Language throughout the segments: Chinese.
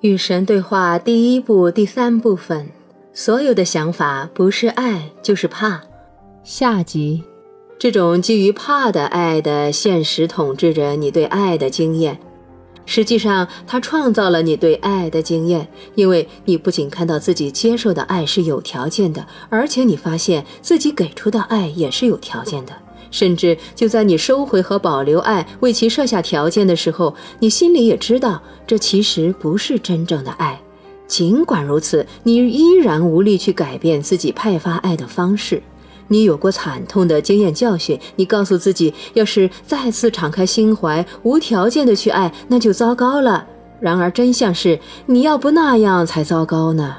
与神对话第一部第三部分，所有的想法不是爱就是怕。下集，这种基于怕的爱的现实统治着你对爱的经验。实际上，它创造了你对爱的经验，因为你不仅看到自己接受的爱是有条件的，而且你发现自己给出的爱也是有条件的。甚至就在你收回和保留爱，为其设下条件的时候，你心里也知道，这其实不是真正的爱。尽管如此，你依然无力去改变自己派发爱的方式。你有过惨痛的经验教训，你告诉自己，要是再次敞开心怀，无条件的去爱，那就糟糕了。然而真相是，你要不那样才糟糕呢。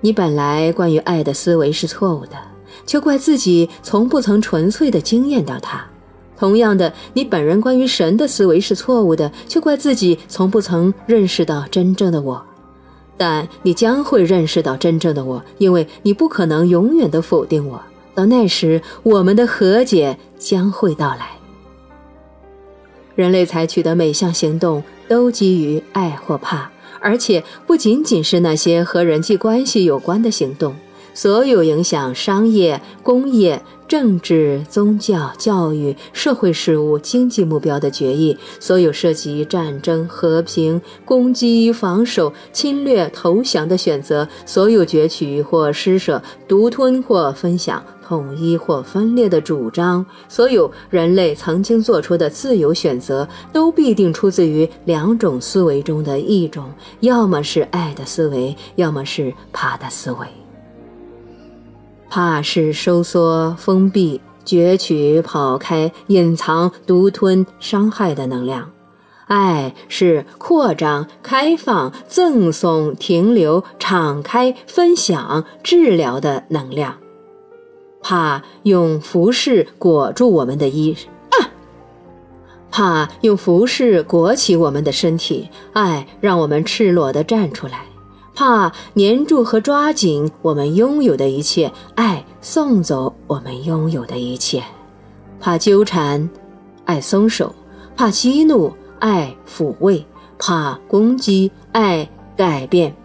你本来关于爱的思维是错误的。却怪自己从不曾纯粹的经验到它。同样的，你本人关于神的思维是错误的，却怪自己从不曾认识到真正的我。但你将会认识到真正的我，因为你不可能永远的否定我。到那时，我们的和解将会到来。人类采取的每项行动都基于爱或怕，而且不仅仅是那些和人际关系有关的行动。所有影响商业、工业、政治、宗教、教育、社会事务、经济目标的决议，所有涉及战争、和平、攻击、防守、侵略、投降的选择，所有攫取或施舍、独吞或分享、统一或分裂的主张，所有人类曾经做出的自由选择，都必定出自于两种思维中的一种：要么是爱的思维，要么是怕的思维。怕是收缩、封闭、攫取、跑开、隐藏、独吞、伤害的能量；爱是扩张、开放、赠送、停留、敞开、分享、治疗的能量。怕用服饰裹住我们的衣，啊！怕用服饰裹起我们的身体，爱让我们赤裸地站出来。怕粘住和抓紧我们拥有的一切，爱送走我们拥有的一切；怕纠缠，爱松手；怕激怒，爱抚慰；怕攻击，爱改变。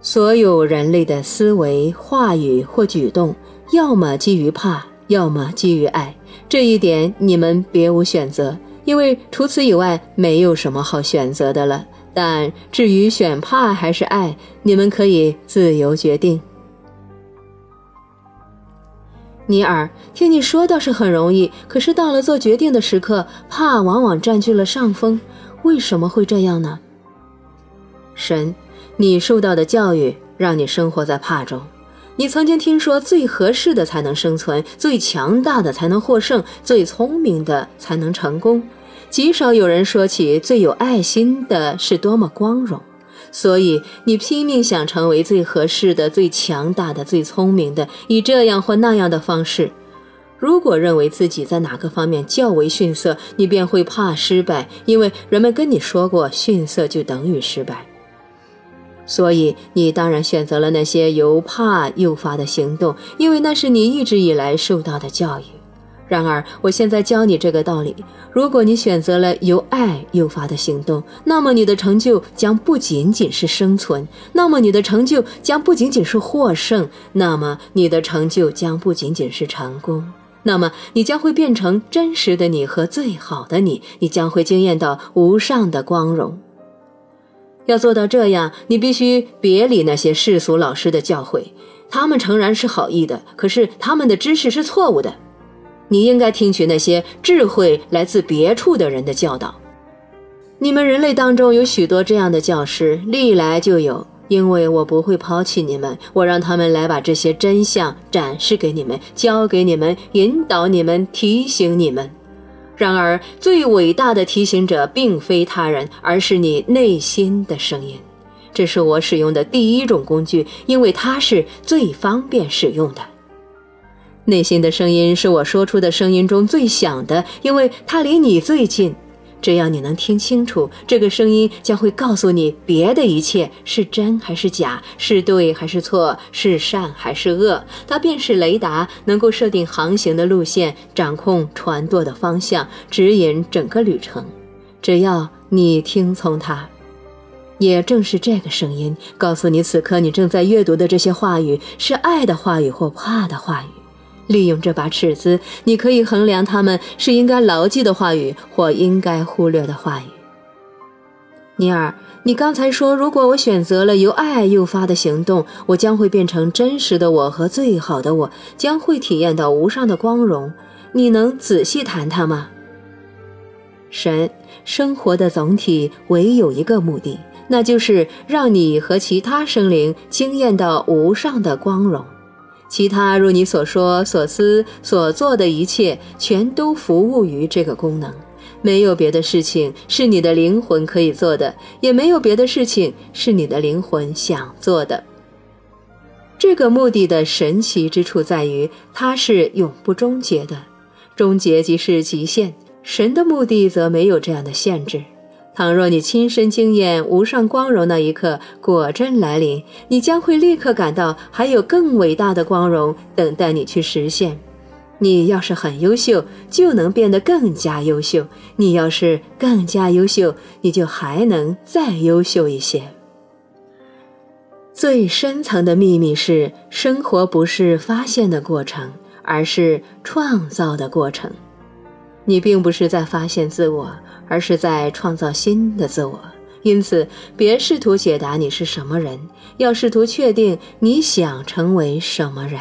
所有人类的思维、话语或举动，要么基于怕，要么基于爱。这一点你们别无选择，因为除此以外，没有什么好选择的了。但至于选怕还是爱，你们可以自由决定。尼尔，听你说倒是很容易，可是到了做决定的时刻，怕往往占据了上风。为什么会这样呢？神，你受到的教育让你生活在怕中。你曾经听说，最合适的才能生存，最强大的才能获胜，最聪明的才能成功。极少有人说起最有爱心的是多么光荣，所以你拼命想成为最合适的、最强大的、最聪明的，以这样或那样的方式。如果认为自己在哪个方面较为逊色，你便会怕失败，因为人们跟你说过，逊色就等于失败。所以你当然选择了那些由怕诱发的行动，因为那是你一直以来受到的教育。然而，我现在教你这个道理：如果你选择了由爱诱发的行动，那么你的成就将不仅仅是生存，那么你的成就将不仅仅是获胜，那么你的成就将不仅仅是成功，那么你将会变成真实的你和最好的你，你将会惊艳到无上的光荣。要做到这样，你必须别理那些世俗老师的教诲，他们诚然是好意的，可是他们的知识是错误的。你应该听取那些智慧来自别处的人的教导。你们人类当中有许多这样的教师，历来就有。因为我不会抛弃你们，我让他们来把这些真相展示给你们，教给你们，引导你们，提醒你们。然而，最伟大的提醒者并非他人，而是你内心的声音。这是我使用的第一种工具，因为它是最方便使用的。内心的声音是我说出的声音中最响的，因为它离你最近。只要你能听清楚，这个声音将会告诉你别的一切是真还是假，是对还是错，是善还是恶。它便是雷达，能够设定航行的路线，掌控船舵的方向，指引整个旅程。只要你听从它。也正是这个声音告诉你，此刻你正在阅读的这些话语是爱的话语或怕的话语。利用这把尺子，你可以衡量他们是应该牢记的话语或应该忽略的话语。尼尔，你刚才说，如果我选择了由爱诱发的行动，我将会变成真实的我和最好的我，将会体验到无上的光荣。你能仔细谈谈吗？神，生活的总体唯有一个目的。那就是让你和其他生灵惊艳到无上的光荣，其他如你所说、所思、所做的一切，全都服务于这个功能。没有别的事情是你的灵魂可以做的，也没有别的事情是你的灵魂想做的。这个目的的神奇之处在于，它是永不终结的，终结即是极限。神的目的则没有这样的限制。倘若你亲身经验无上光荣那一刻果真来临，你将会立刻感到还有更伟大的光荣等待你去实现。你要是很优秀，就能变得更加优秀；你要是更加优秀，你就还能再优秀一些。最深层的秘密是，生活不是发现的过程，而是创造的过程。你并不是在发现自我。而是在创造新的自我，因此别试图解答你是什么人，要试图确定你想成为什么人。